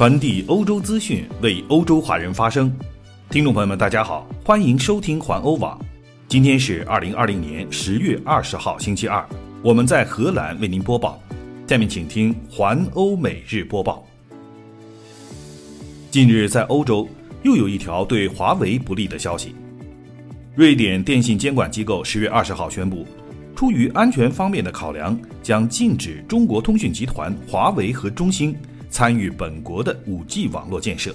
传递欧洲资讯，为欧洲华人发声。听众朋友们，大家好，欢迎收听环欧网。今天是二零二零年十月二十号，星期二。我们在荷兰为您播报。下面请听环欧每日播报。近日，在欧洲又有一条对华为不利的消息。瑞典电信监管机构十月二十号宣布。出于安全方面的考量，将禁止中国通讯集团、华为和中兴参与本国的 5G 网络建设。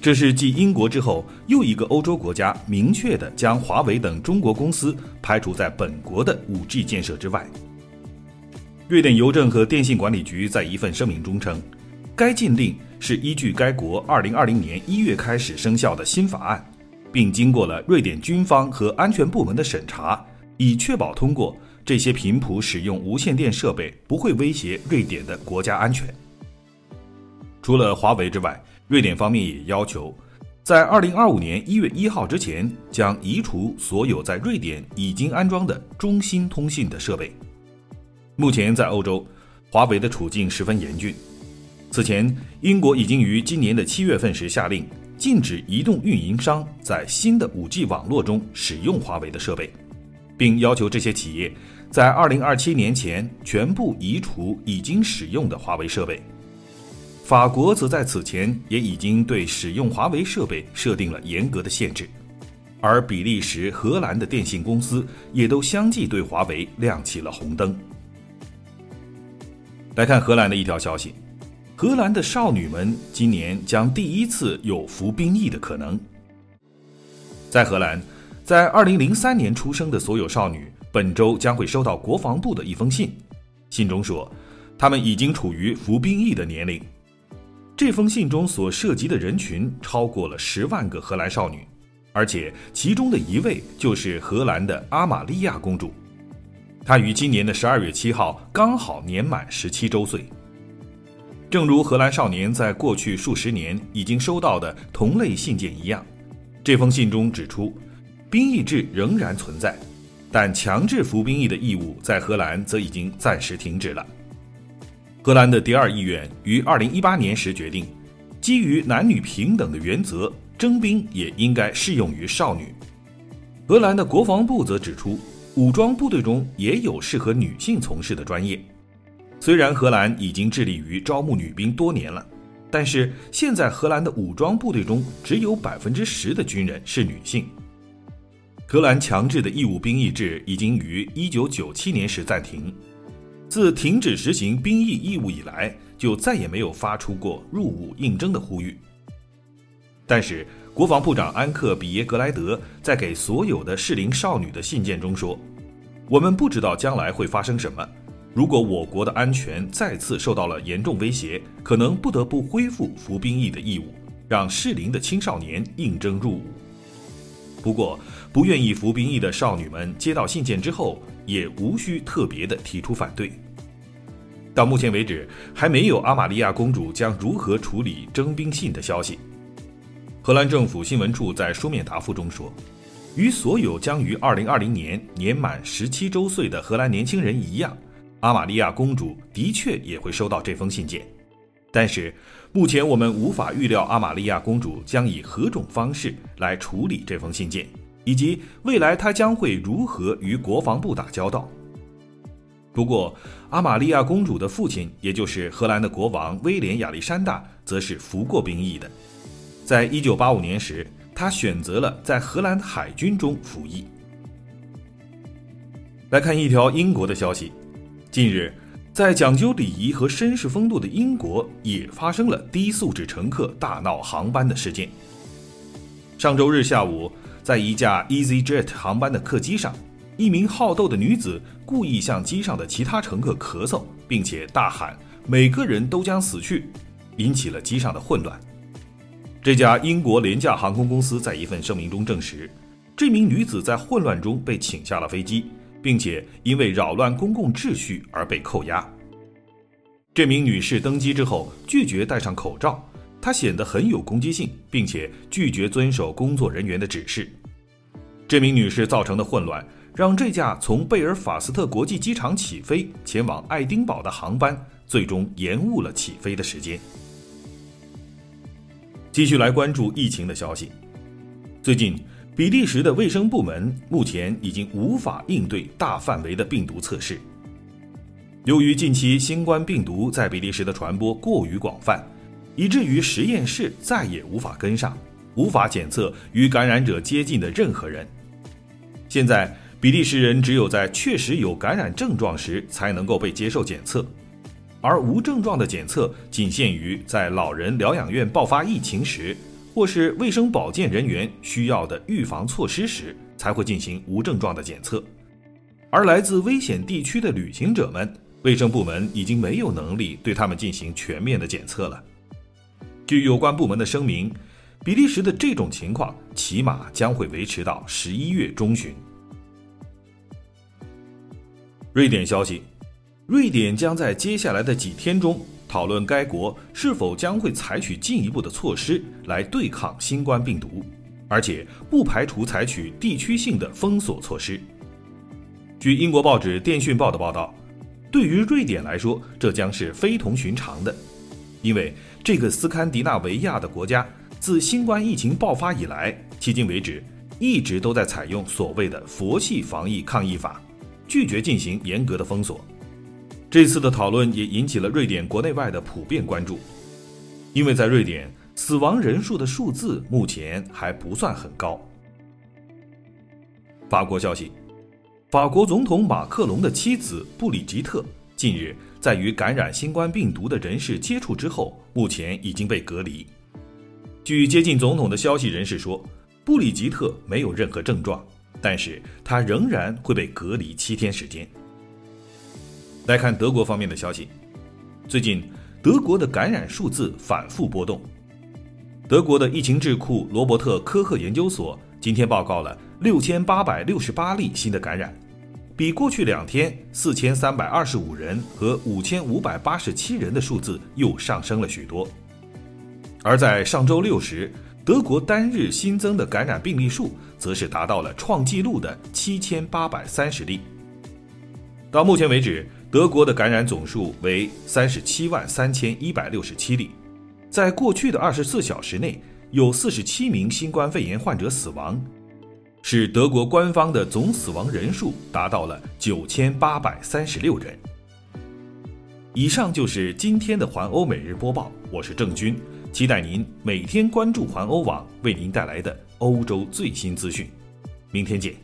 这是继英国之后又一个欧洲国家明确的将华为等中国公司排除在本国的 5G 建设之外。瑞典邮政和电信管理局在一份声明中称，该禁令是依据该国2020年1月开始生效的新法案，并经过了瑞典军方和安全部门的审查。以确保通过这些频谱使用无线电设备不会威胁瑞典的国家安全。除了华为之外，瑞典方面也要求，在二零二五年一月一号之前将移除所有在瑞典已经安装的中兴通信的设备。目前在欧洲，华为的处境十分严峻。此前，英国已经于今年的七月份时下令禁止移动运营商在新的五 G 网络中使用华为的设备。并要求这些企业在二零二七年前全部移除已经使用的华为设备。法国则在此前也已经对使用华为设备设定了严格的限制，而比利时、荷兰的电信公司也都相继对华为亮起了红灯。来看荷兰的一条消息：荷兰的少女们今年将第一次有服兵役的可能。在荷兰。在二零零三年出生的所有少女，本周将会收到国防部的一封信。信中说，她们已经处于服兵役的年龄。这封信中所涉及的人群超过了十万个荷兰少女，而且其中的一位就是荷兰的阿玛利亚公主。她于今年的十二月七号刚好年满十七周岁。正如荷兰少年在过去数十年已经收到的同类信件一样，这封信中指出。兵役制仍然存在，但强制服兵役的义务在荷兰则已经暂时停止了。荷兰的第二议院于二零一八年时决定，基于男女平等的原则，征兵也应该适用于少女。荷兰的国防部则指出，武装部队中也有适合女性从事的专业。虽然荷兰已经致力于招募女兵多年了，但是现在荷兰的武装部队中只有百分之十的军人是女性。荷兰强制的义务兵役制已经于1997年时暂停，自停止实行兵役义务以来，就再也没有发出过入伍应征的呼吁。但是，国防部长安克比耶格莱德在给所有的适龄少女的信件中说：“我们不知道将来会发生什么，如果我国的安全再次受到了严重威胁，可能不得不恢复服兵役的义务，让适龄的青少年应征入伍。”不过，不愿意服兵役的少女们接到信件之后，也无需特别的提出反对。到目前为止，还没有阿玛利亚公主将如何处理征兵信的消息。荷兰政府新闻处在书面答复中说，与所有将于2020年年满17周岁的荷兰年轻人一样，阿玛利亚公主的确也会收到这封信件。但是，目前我们无法预料阿玛利亚公主将以何种方式来处理这封信件，以及未来她将会如何与国防部打交道。不过，阿玛利亚公主的父亲，也就是荷兰的国王威廉亚历山大，则是服过兵役的。在一九八五年时，他选择了在荷兰海军中服役。来看一条英国的消息，近日。在讲究礼仪和绅士风度的英国，也发生了低素质乘客大闹航班的事件。上周日下午，在一架 EasyJet 航班的客机上，一名好斗的女子故意向机上的其他乘客咳嗽，并且大喊“每个人都将死去”，引起了机上的混乱。这家英国廉价航空公司在一份声明中证实，这名女子在混乱中被请下了飞机。并且因为扰乱公共秩序而被扣押。这名女士登机之后拒绝戴上口罩，她显得很有攻击性，并且拒绝遵守工作人员的指示。这名女士造成的混乱，让这架从贝尔法斯特国际机场起飞前往爱丁堡的航班最终延误了起飞的时间。继续来关注疫情的消息。最近，比利时的卫生部门目前已经无法应对大范围的病毒测试。由于近期新冠病毒在比利时的传播过于广泛，以至于实验室再也无法跟上，无法检测与感染者接近的任何人。现在，比利时人只有在确实有感染症状时才能够被接受检测，而无症状的检测仅限于在老人疗养院爆发疫情时，或是卫生保健人员需要的预防措施时才会进行无症状的检测。而来自危险地区的旅行者们。卫生部门已经没有能力对他们进行全面的检测了。据有关部门的声明，比利时的这种情况起码将会维持到十一月中旬。瑞典消息，瑞典将在接下来的几天中讨论该国是否将会采取进一步的措施来对抗新冠病毒，而且不排除采取地区性的封锁措施。据英国报纸《电讯报》的报道。对于瑞典来说，这将是非同寻常的，因为这个斯堪的纳维亚的国家自新冠疫情爆发以来，迄今为止一直都在采用所谓的“佛系”防疫抗疫法，拒绝进行严格的封锁。这次的讨论也引起了瑞典国内外的普遍关注，因为在瑞典，死亡人数的数字目前还不算很高。法国消息。法国总统马克龙的妻子布里吉特近日在与感染新冠病毒的人士接触之后，目前已经被隔离。据接近总统的消息人士说，布里吉特没有任何症状，但是他仍然会被隔离七天时间。来看德国方面的消息，最近德国的感染数字反复波动。德国的疫情智库罗伯特科赫研究所今天报告了六千八百六十八例新的感染。比过去两天四千三百二十五人和五千五百八十七人的数字又上升了许多，而在上周六时，德国单日新增的感染病例数则是达到了创纪录的七千八百三十例。到目前为止，德国的感染总数为三十七万三千一百六十七例，在过去的二十四小时内，有四十七名新冠肺炎患者死亡。使德国官方的总死亡人数达到了九千八百三十六人。以上就是今天的环欧每日播报，我是郑军，期待您每天关注环欧网为您带来的欧洲最新资讯。明天见。